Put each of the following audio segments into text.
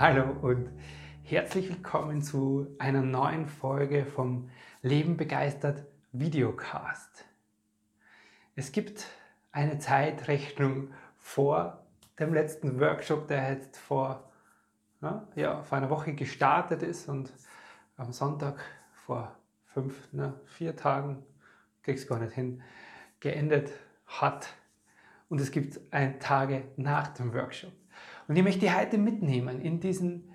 Hallo und herzlich willkommen zu einer neuen Folge vom Leben begeistert Videocast. Es gibt eine Zeitrechnung vor dem letzten Workshop, der jetzt vor, ja, vor einer Woche gestartet ist und am Sonntag vor fünf, ne, vier Tagen, krieg's gar nicht hin, geendet hat. Und es gibt ein Tage nach dem Workshop. Und ich möchte heute mitnehmen in diesen,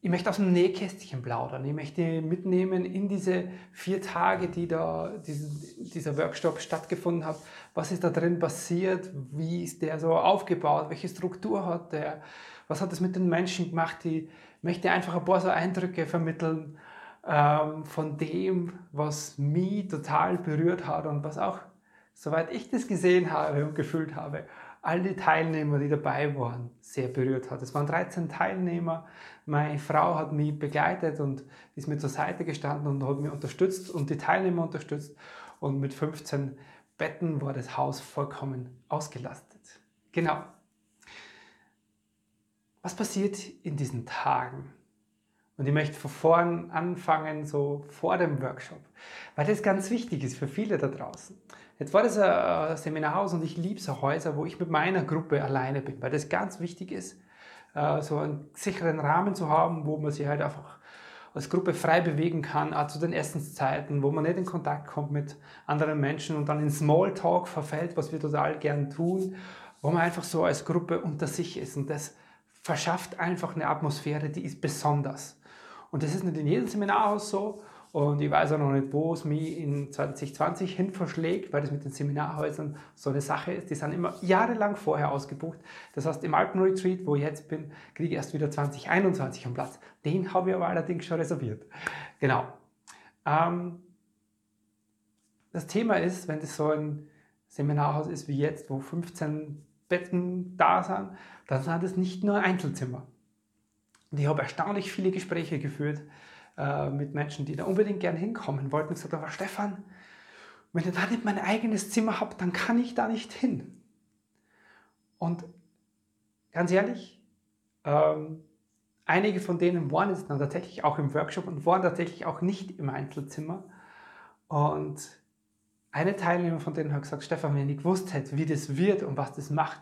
ich möchte aus dem Nähkästchen plaudern. Ich möchte mitnehmen in diese vier Tage, die da diesen, dieser Workshop stattgefunden hat. Was ist da drin passiert? Wie ist der so aufgebaut? Welche Struktur hat der? Was hat es mit den Menschen gemacht? Ich möchte einfach ein paar so Eindrücke vermitteln ähm, von dem, was mich total berührt hat und was auch, soweit ich das gesehen habe und gefühlt habe, all die Teilnehmer, die dabei waren, sehr berührt hat. Es waren 13 Teilnehmer. Meine Frau hat mich begleitet und ist mir zur Seite gestanden und hat mich unterstützt und die Teilnehmer unterstützt. Und mit 15 Betten war das Haus vollkommen ausgelastet. Genau. Was passiert in diesen Tagen? Und ich möchte von vorn anfangen, so vor dem Workshop, weil das ganz wichtig ist für viele da draußen. Jetzt war das ein Seminarhaus und ich liebe so Häuser, wo ich mit meiner Gruppe alleine bin, weil das ganz wichtig ist, äh, so einen sicheren Rahmen zu haben, wo man sich halt einfach als Gruppe frei bewegen kann, auch zu den Essenszeiten, wo man nicht in Kontakt kommt mit anderen Menschen und dann in Smalltalk verfällt, was wir total gern tun, wo man einfach so als Gruppe unter sich ist. Und das verschafft einfach eine Atmosphäre, die ist besonders. Und das ist nicht in jedem Seminarhaus so. Und ich weiß auch noch nicht, wo es mich in 2020 hin verschlägt, weil das mit den Seminarhäusern so eine Sache ist. Die sind immer jahrelang vorher ausgebucht. Das heißt, im Alpenretreat, wo ich jetzt bin, kriege ich erst wieder 2021 einen Platz. Den habe ich aber allerdings schon reserviert. Genau. Ähm, das Thema ist, wenn das so ein Seminarhaus ist wie jetzt, wo 15 Betten da sind, dann sind es nicht nur Einzelzimmer. Und ich habe erstaunlich viele Gespräche geführt äh, mit Menschen, die da unbedingt gern hinkommen wollten. Gesagt, aber Stefan, wenn ihr da nicht mein eigenes Zimmer habt, dann kann ich da nicht hin. Und ganz ehrlich, ähm, einige von denen waren jetzt dann tatsächlich auch im Workshop und waren tatsächlich auch nicht im Einzelzimmer. Und eine Teilnehmer von denen hat gesagt, Stefan, wenn ich gewusst hätte, wie das wird und was das macht,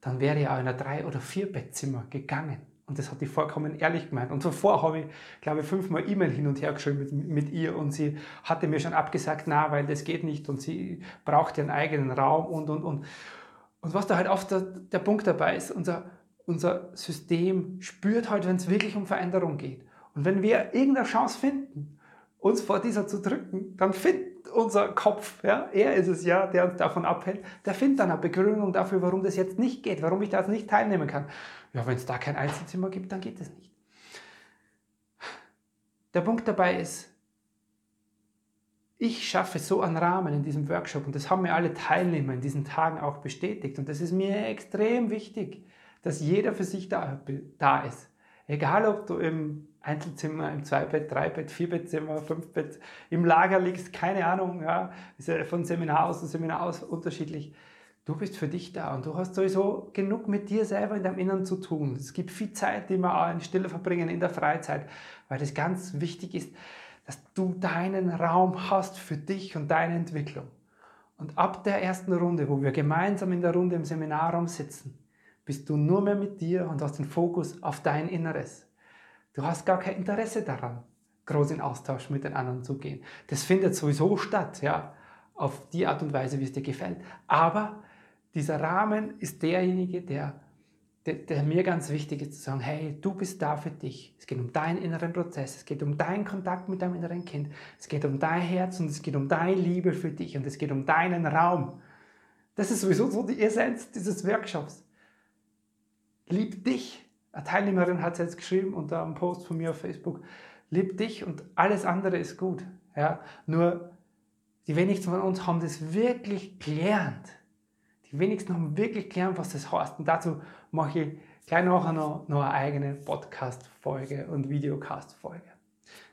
dann wäre auch in ein Drei- oder Vier-Bettzimmer gegangen. Und das hat die vollkommen ehrlich gemeint. Und zuvor habe ich, glaube ich, fünfmal E-Mail hin und her geschrieben mit, mit ihr und sie hatte mir schon abgesagt, na, weil das geht nicht und sie braucht ihren eigenen Raum und, und, und. Und was da halt oft der, der Punkt dabei ist, unser, unser System spürt halt, wenn es wirklich um Veränderung geht. Und wenn wir irgendeine Chance finden, uns vor dieser zu drücken, dann findet unser Kopf, ja, er ist es ja, der uns davon abhält, der findet dann eine Begründung dafür, warum das jetzt nicht geht, warum ich da jetzt nicht teilnehmen kann. Ja, wenn es da kein Einzelzimmer gibt, dann geht es nicht. Der Punkt dabei ist, ich schaffe so einen Rahmen in diesem Workshop und das haben mir alle Teilnehmer in diesen Tagen auch bestätigt und das ist mir extrem wichtig, dass jeder für sich da, da ist. Egal, ob du im Einzelzimmer, im Zweibett, Dreibett, Vierbettzimmer, Fünfbett, im Lager liegst, keine Ahnung, ja, ist ja von Seminar aus zu Seminar aus unterschiedlich. Du bist für dich da und du hast sowieso genug mit dir selber in deinem Inneren zu tun. Es gibt viel Zeit, die wir auch in Stille verbringen, in der Freizeit, weil das ganz wichtig ist, dass du deinen Raum hast für dich und deine Entwicklung. Und ab der ersten Runde, wo wir gemeinsam in der Runde im Seminarraum sitzen, bist du nur mehr mit dir und hast den Fokus auf dein Inneres. Du hast gar kein Interesse daran, groß in Austausch mit den anderen zu gehen. Das findet sowieso statt, ja, auf die Art und Weise, wie es dir gefällt. Aber dieser Rahmen ist derjenige, der, der, der, mir ganz wichtig ist, zu sagen, hey, du bist da für dich. Es geht um deinen inneren Prozess, es geht um deinen Kontakt mit deinem inneren Kind, es geht um dein Herz und es geht um deine Liebe für dich und es geht um deinen Raum. Das ist sowieso so die Essenz dieses Workshops. Lieb dich Eine Teilnehmerin hat es jetzt geschrieben unter einem Post von mir auf Facebook, lieb dich und alles andere ist gut. Ja? Nur die wenigsten von uns haben das wirklich gelernt. Die wenigsten haben wirklich gelernt, was das heißt. Und dazu mache ich gleich nachher noch, noch eine eigene Podcast-Folge und Videocast-Folge.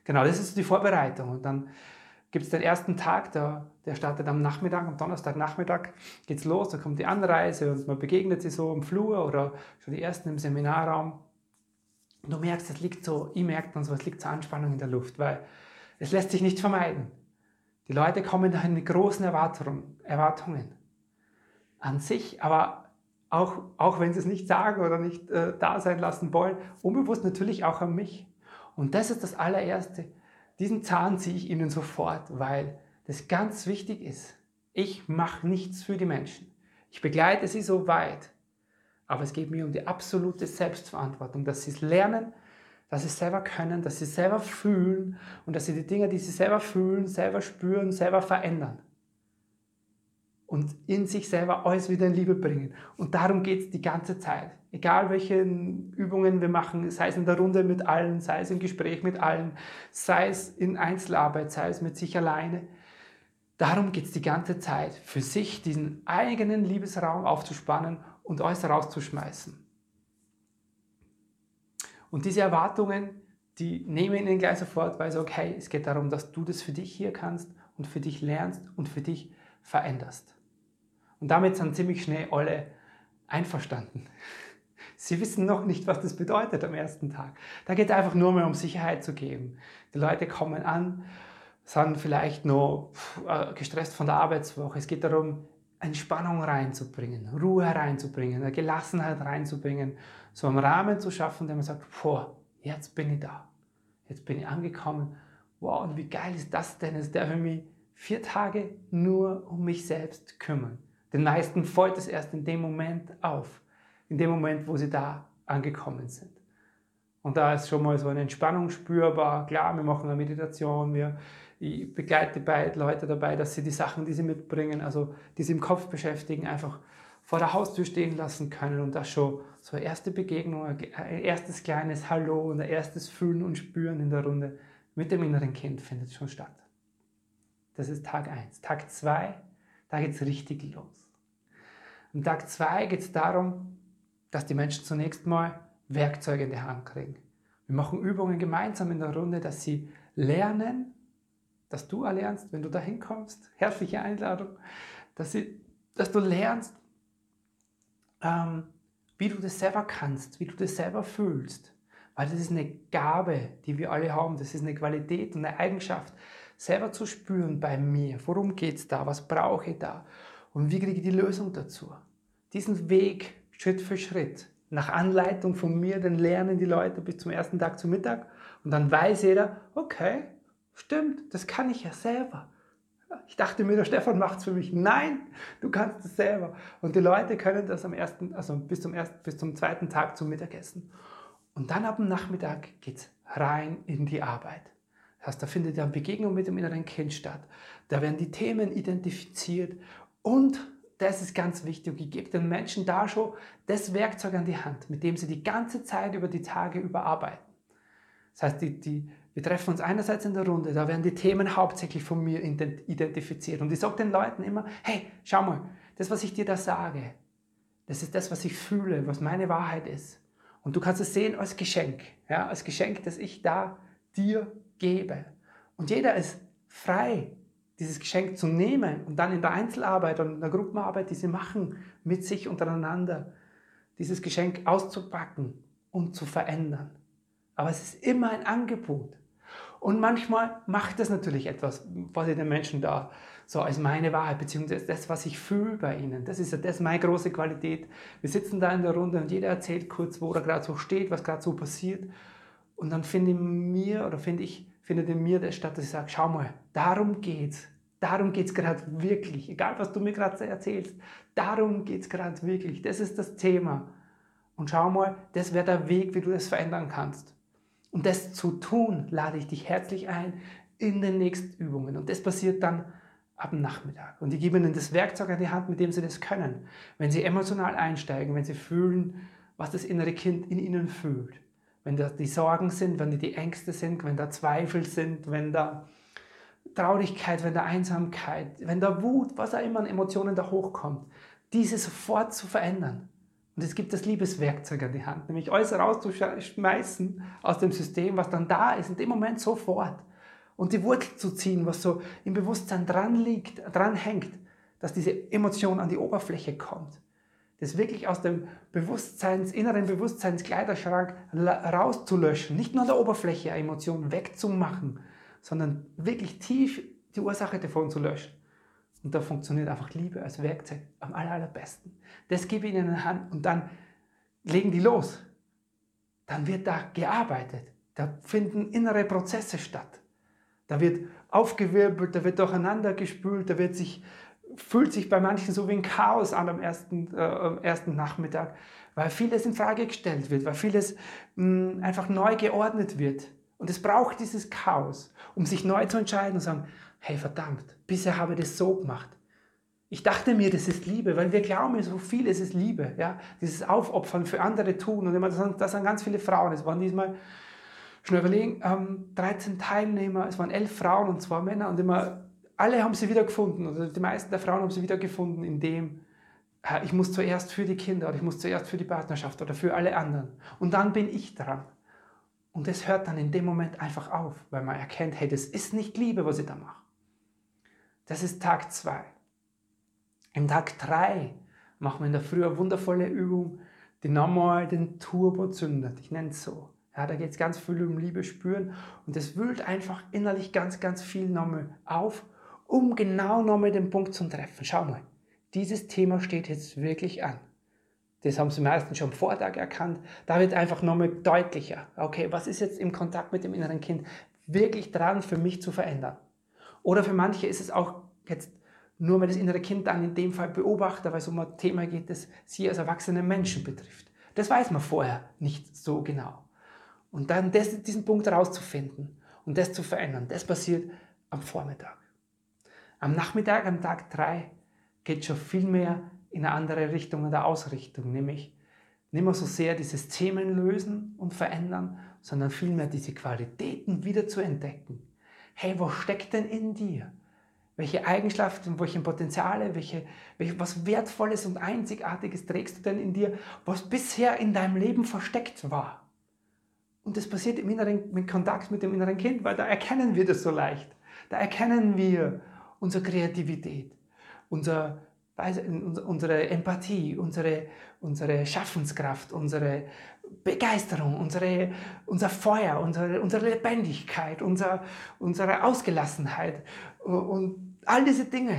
Genau, das ist die Vorbereitung. Und dann gibt es den ersten Tag, der, der startet am Nachmittag, am Donnerstagnachmittag geht es los, da kommt die Anreise und man begegnet sie so im Flur oder schon die ersten im Seminarraum. Und du merkst, es liegt so, ich merke dann so, es liegt so Anspannung in der Luft, weil es lässt sich nicht vermeiden. Die Leute kommen dahin mit großen Erwartungen, Erwartungen an sich, aber auch, auch wenn sie es nicht sagen oder nicht äh, da sein lassen wollen, unbewusst natürlich auch an mich. Und das ist das allererste. Diesen Zahn ziehe ich ihnen sofort, weil das ganz wichtig ist. Ich mache nichts für die Menschen. Ich begleite sie so weit. Aber es geht mir um die absolute Selbstverantwortung, dass sie es lernen, dass sie es selber können, dass sie es selber fühlen und dass sie die Dinge, die sie selber fühlen, selber spüren, selber verändern. Und in sich selber alles wieder in Liebe bringen. Und darum geht es die ganze Zeit. Egal welche Übungen wir machen, sei es in der Runde mit allen, sei es im Gespräch mit allen, sei es in Einzelarbeit, sei es mit sich alleine. Darum geht es die ganze Zeit, für sich diesen eigenen Liebesraum aufzuspannen und alles rauszuschmeißen. Und diese Erwartungen, die nehmen ihnen gleich sofort, weil sie, okay, es geht darum, dass du das für dich hier kannst und für dich lernst und für dich veränderst. Und damit sind ziemlich schnell alle einverstanden. Sie wissen noch nicht, was das bedeutet am ersten Tag. Da geht es einfach nur mehr um Sicherheit zu geben. Die Leute kommen an, sind vielleicht noch äh, gestresst von der Arbeitswoche. Es geht darum, Entspannung reinzubringen, Ruhe reinzubringen, eine Gelassenheit reinzubringen, so einen Rahmen zu schaffen, der man sagt, boah, jetzt bin ich da, jetzt bin ich angekommen, wow, und wie geil ist das denn? Es darf ich mich vier Tage nur um mich selbst kümmern. Den meisten fällt es erst in dem Moment auf, in dem Moment, wo sie da angekommen sind. Und da ist schon mal so eine Entspannung spürbar. Klar, wir machen eine Meditation, wir ich begleite beide Leute dabei, dass sie die Sachen, die sie mitbringen, also die sie im Kopf beschäftigen, einfach vor der Haustür stehen lassen können und das schon so eine erste Begegnung, ein erstes kleines Hallo und ein erstes Fühlen und Spüren in der Runde mit dem inneren Kind findet schon statt. Das ist Tag 1. Tag 2, da geht es richtig los. Am Tag 2 geht es darum, dass die Menschen zunächst mal Werkzeuge in die Hand kriegen. Wir machen Übungen gemeinsam in der Runde, dass sie lernen, dass du erlernst, wenn du da hinkommst, herzliche Einladung, dass, sie, dass du lernst, ähm, wie du das selber kannst, wie du das selber fühlst. Weil das ist eine Gabe, die wir alle haben. Das ist eine Qualität und eine Eigenschaft, selber zu spüren bei mir. Worum geht es da? Was brauche ich da? Und wie kriege ich die Lösung dazu? Diesen Weg Schritt für Schritt, nach Anleitung von mir, dann lernen die Leute bis zum ersten Tag zu Mittag. Und dann weiß jeder, okay, Stimmt, das kann ich ja selber. Ich dachte mir, der Stefan macht es für mich. Nein, du kannst es selber. Und die Leute können das am ersten, also bis zum, ersten, bis zum zweiten Tag zum Mittagessen. Und dann ab dem Nachmittag geht es rein in die Arbeit. Das heißt, da findet ja eine Begegnung mit dem inneren Kind statt. Da werden die Themen identifiziert und das ist ganz wichtig. Ich gebe den Menschen da schon das Werkzeug an die Hand, mit dem sie die ganze Zeit über die Tage überarbeiten. Das heißt, die, die, wir treffen uns einerseits in der Runde, da werden die Themen hauptsächlich von mir identifiziert. Und ich sage den Leuten immer, hey, schau mal, das, was ich dir da sage, das ist das, was ich fühle, was meine Wahrheit ist. Und du kannst es sehen als Geschenk, ja, als Geschenk, das ich da dir gebe. Und jeder ist frei, dieses Geschenk zu nehmen und dann in der Einzelarbeit und in der Gruppenarbeit, die sie machen, mit sich untereinander, dieses Geschenk auszupacken und zu verändern. Aber es ist immer ein Angebot. Und manchmal macht das natürlich etwas, was ich den Menschen da so als meine Wahrheit, beziehungsweise das, was ich fühle bei ihnen. Das ist ja das meine große Qualität. Wir sitzen da in der Runde und jeder erzählt kurz, wo er gerade so steht, was gerade so passiert. Und dann finde ich mir, oder finde ich, findet in mir statt, dass ich sage, schau mal, darum geht's. Darum geht es gerade wirklich. Egal, was du mir gerade erzählst, darum geht es gerade wirklich. Das ist das Thema. Und schau mal, das wäre der Weg, wie du das verändern kannst. Um das zu tun, lade ich dich herzlich ein in den nächsten Übungen. Und das passiert dann ab Nachmittag. Und ich gebe ihnen das Werkzeug an die Hand, mit dem sie das können. Wenn sie emotional einsteigen, wenn sie fühlen, was das innere Kind in ihnen fühlt. Wenn da die Sorgen sind, wenn da die Ängste sind, wenn da Zweifel sind, wenn da Traurigkeit, wenn da Einsamkeit, wenn da Wut, was auch immer an Emotionen da hochkommt, diese sofort zu verändern. Und es gibt das Liebeswerkzeug an die Hand, nämlich alles rauszuschmeißen aus dem System, was dann da ist, in dem Moment sofort. Und die Wurzel zu ziehen, was so im Bewusstsein dran liegt, dran hängt, dass diese Emotion an die Oberfläche kommt. Das wirklich aus dem Bewusstseins, inneren Bewusstseinskleiderschrank rauszulöschen. Nicht nur der Oberfläche eine Emotion wegzumachen, sondern wirklich tief die Ursache davon zu löschen. Und da funktioniert einfach Liebe als Werkzeug am aller, allerbesten. Das gebe ich ihnen in die Hand und dann legen die los. Dann wird da gearbeitet. Da finden innere Prozesse statt. Da wird aufgewirbelt, da wird durcheinander gespült, da wird sich, fühlt sich bei manchen so wie ein Chaos an am ersten, äh, ersten Nachmittag, weil vieles in Frage gestellt wird, weil vieles mh, einfach neu geordnet wird. Und es braucht dieses Chaos, um sich neu zu entscheiden und sagen, hey verdammt, bisher habe ich das so gemacht. Ich dachte mir, das ist Liebe, weil wir glauben, so viel ist es Liebe. Ja? Dieses Aufopfern für andere tun. Und immer, das, sind, das sind ganz viele Frauen. Es waren diesmal, schnell überlegen, ähm, 13 Teilnehmer, es waren 11 Frauen und zwei Männer. Und immer, alle haben sie wiedergefunden. Also die meisten der Frauen haben sie wiedergefunden, indem ich muss zuerst für die Kinder oder ich muss zuerst für die Partnerschaft oder für alle anderen. Und dann bin ich dran. Und das hört dann in dem Moment einfach auf, weil man erkennt, hey, das ist nicht Liebe, was ich da mache. Das ist Tag 2. Im Tag 3 machen wir in der Früh eine wundervolle Übung, die nochmal den Turbo zündet. Ich nenne es so. Ja, da geht es ganz viel um Liebe spüren und es wühlt einfach innerlich ganz, ganz viel nochmal auf, um genau nochmal den Punkt zu treffen. Schau mal, dieses Thema steht jetzt wirklich an. Das haben sie meistens schon am Vortag erkannt. Da wird einfach nochmal deutlicher. Okay, was ist jetzt im Kontakt mit dem inneren Kind wirklich dran für mich zu verändern? Oder für manche ist es auch jetzt nur mal das innere Kind dann in dem Fall beobachter, weil es um ein Thema geht, das sie als erwachsene Menschen betrifft. Das weiß man vorher nicht so genau. Und dann das, diesen Punkt herauszufinden und das zu verändern, das passiert am Vormittag. Am Nachmittag, am Tag 3, geht schon viel mehr in eine andere Richtung in der Ausrichtung, nämlich nicht mehr so sehr dieses Themen lösen und verändern, sondern vielmehr diese Qualitäten wieder zu entdecken hey, was steckt denn in dir? Welche Eigenschaften, welche Potenziale, welche, welche, was Wertvolles und Einzigartiges trägst du denn in dir, was bisher in deinem Leben versteckt war? Und das passiert im inneren, mit Kontakt mit dem inneren Kind, weil da erkennen wir das so leicht. Da erkennen wir unsere Kreativität, unser, unsere Empathie, unsere, unsere Schaffenskraft, unsere Begeisterung, unsere, unser Feuer, unsere, unsere Lebendigkeit, unser, unsere Ausgelassenheit und all diese Dinge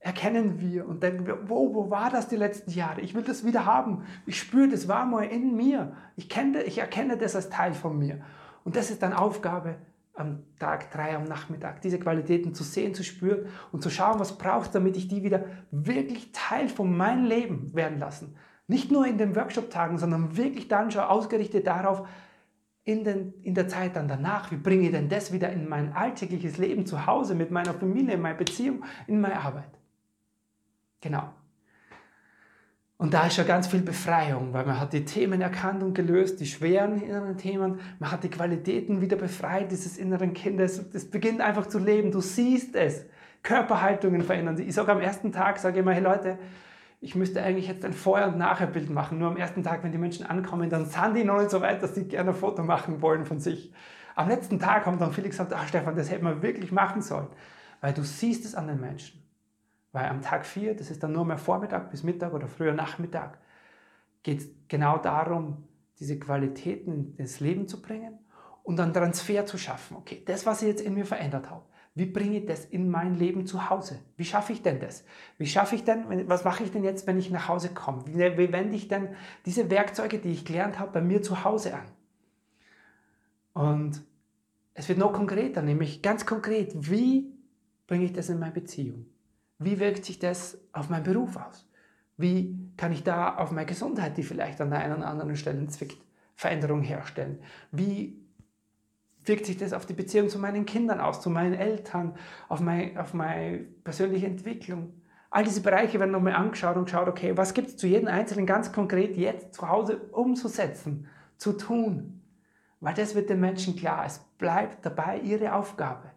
erkennen wir und denken wir, wo, wo war das die letzten Jahre? Ich will das wieder haben. Ich spüre, das war mal in mir. Ich, kenne, ich erkenne das als Teil von mir. Und das ist dann Aufgabe am Tag drei am Nachmittag, diese Qualitäten zu sehen, zu spüren und zu schauen, was braucht, damit ich die wieder wirklich Teil von meinem Leben werden lassen. Nicht nur in den Workshop-Tagen, sondern wirklich dann schon ausgerichtet darauf, in, den, in der Zeit dann danach, wie bringe ich denn das wieder in mein alltägliches Leben zu Hause, mit meiner Familie, in meine Beziehung, in meine Arbeit. Genau. Und da ist schon ganz viel Befreiung, weil man hat die Themen erkannt und gelöst, die schweren inneren Themen, man hat die Qualitäten wieder befreit dieses inneren Kindes. Das beginnt einfach zu leben, du siehst es. Körperhaltungen verändern Ich sage am ersten Tag, sage immer, hey Leute, ich müsste eigentlich jetzt ein Vorher- und Nachherbild machen. Nur am ersten Tag, wenn die Menschen ankommen, dann sind die noch nicht so weit, dass sie gerne ein Foto machen wollen von sich. Am letzten Tag haben dann viele gesagt, ach Stefan, das hätte man wirklich machen sollen. Weil du siehst es an den Menschen. Weil am Tag 4, das ist dann nur mehr Vormittag bis Mittag oder früher Nachmittag, geht es genau darum, diese Qualitäten ins Leben zu bringen und dann Transfer zu schaffen. Okay, das, was ich jetzt in mir verändert habe, wie bringe ich das in mein Leben zu Hause? Wie schaffe ich denn das? Wie schaffe ich denn, was mache ich denn jetzt, wenn ich nach Hause komme? Wie, wie wende ich denn diese Werkzeuge, die ich gelernt habe, bei mir zu Hause an? Und es wird noch konkreter, nämlich ganz konkret, wie bringe ich das in meine Beziehung? Wie wirkt sich das auf meinen Beruf aus? Wie kann ich da auf meine Gesundheit, die vielleicht an der einen oder anderen Stelle zwickt, Veränderung herstellen? Wie wirkt sich das auf die Beziehung zu meinen Kindern aus, zu meinen Eltern, auf, mein, auf meine persönliche Entwicklung, All diese Bereiche werden nochmal angeschaut und geschaut, okay, was gibt es zu jedem Einzelnen ganz konkret jetzt zu Hause umzusetzen, zu tun. Weil das wird den Menschen klar. Es bleibt dabei ihre Aufgabe,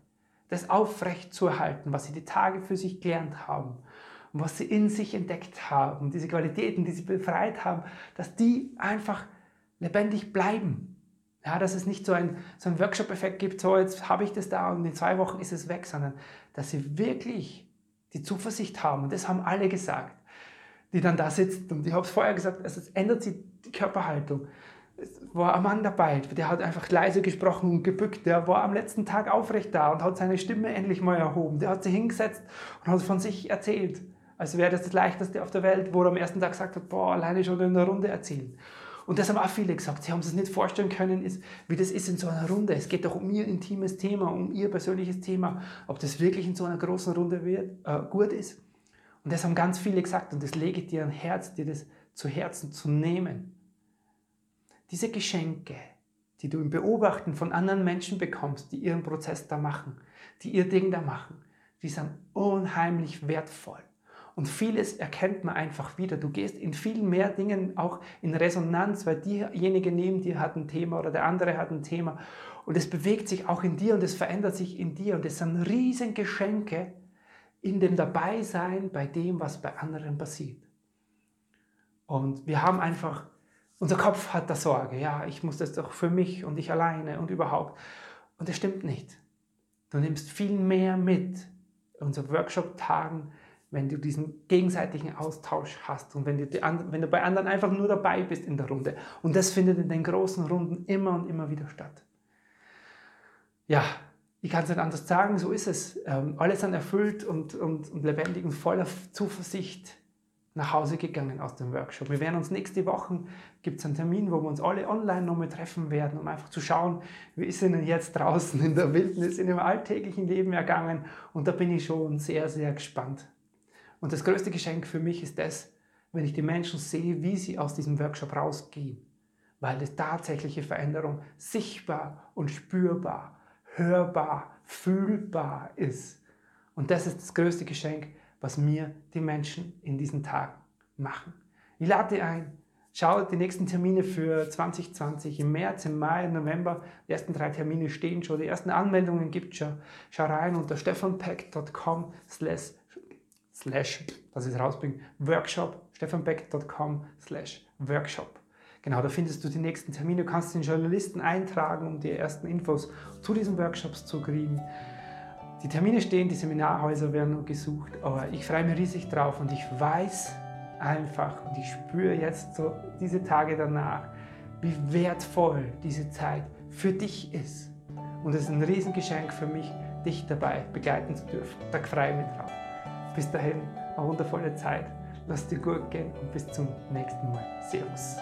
das aufrecht zu erhalten, was sie die Tage für sich gelernt haben und was sie in sich entdeckt haben, diese Qualitäten, die sie befreit haben, dass die einfach lebendig bleiben. Ja, dass es nicht so ein, so ein Workshop-Effekt gibt, so jetzt habe ich das da und in zwei Wochen ist es weg, sondern dass sie wirklich die Zuversicht haben. Und das haben alle gesagt, die dann da sitzen. Und ich habe es vorher gesagt, also es ändert sich die Körperhaltung. War ein Mann dabei, der hat einfach leise gesprochen und gebückt. Der war am letzten Tag aufrecht da und hat seine Stimme endlich mal erhoben. Der hat sich hingesetzt und hat von sich erzählt. Als wäre das das Leichteste auf der Welt, wo er am ersten Tag gesagt hat, boah, alleine schon in einer Runde erzählen. Und das haben auch viele gesagt. Sie haben es nicht vorstellen können, ist, wie das ist in so einer Runde. Es geht doch um ihr intimes Thema, um ihr persönliches Thema, ob das wirklich in so einer großen Runde wird, äh, gut ist. Und das haben ganz viele gesagt und das lege ich dir an Herz, dir das zu Herzen zu nehmen. Diese Geschenke, die du im Beobachten von anderen Menschen bekommst, die ihren Prozess da machen, die ihr Ding da machen, die sind unheimlich wertvoll. Und vieles erkennt man einfach wieder. Du gehst in viel mehr Dingen auch in Resonanz, weil diejenige neben dir hat ein Thema oder der andere hat ein Thema. Und es bewegt sich auch in dir und es verändert sich in dir. Und es sind riesen Geschenke in dem Dabeisein bei dem, was bei anderen passiert. Und wir haben einfach, unser Kopf hat da Sorge. Ja, ich muss das doch für mich und ich alleine und überhaupt. Und das stimmt nicht. Du nimmst viel mehr mit. Unsere Workshop-Tagen wenn du diesen gegenseitigen Austausch hast und wenn du, wenn du bei anderen einfach nur dabei bist in der Runde. Und das findet in den großen Runden immer und immer wieder statt. Ja, ich kann es nicht anders sagen, so ist es. Ähm, alle sind erfüllt und, und, und lebendig und voller Zuversicht nach Hause gegangen aus dem Workshop. Wir werden uns nächste Woche, gibt es einen Termin, wo wir uns alle online nochmal treffen werden, um einfach zu schauen, wie ist denn jetzt draußen in der Wildnis, in dem alltäglichen Leben ergangen. Und da bin ich schon sehr, sehr gespannt. Und das größte Geschenk für mich ist das, wenn ich die Menschen sehe, wie sie aus diesem Workshop rausgehen, weil die tatsächliche Veränderung sichtbar und spürbar, hörbar, fühlbar ist. Und das ist das größte Geschenk, was mir die Menschen in diesen Tagen machen. Ich lade dich ein, schau die nächsten Termine für 2020 im März, im Mai, im November. Die ersten drei Termine stehen schon, die ersten Anmeldungen gibt es schon. Schau rein unter stefanpack.com slash slash, dass ich es rausbringe, Workshop, stefanbeck.com slash Workshop. Genau, da findest du die nächsten Termine. Du kannst den Journalisten eintragen, um die ersten Infos zu diesen Workshops zu kriegen. Die Termine stehen, die Seminarhäuser werden gesucht, aber ich freue mich riesig drauf und ich weiß einfach und ich spüre jetzt so diese Tage danach, wie wertvoll diese Zeit für dich ist. Und es ist ein Riesengeschenk für mich, dich dabei begleiten zu dürfen. Da freue ich mich drauf. Bis dahin, eine wundervolle Zeit. Lass dir gut gehen und bis zum nächsten Mal. Servus.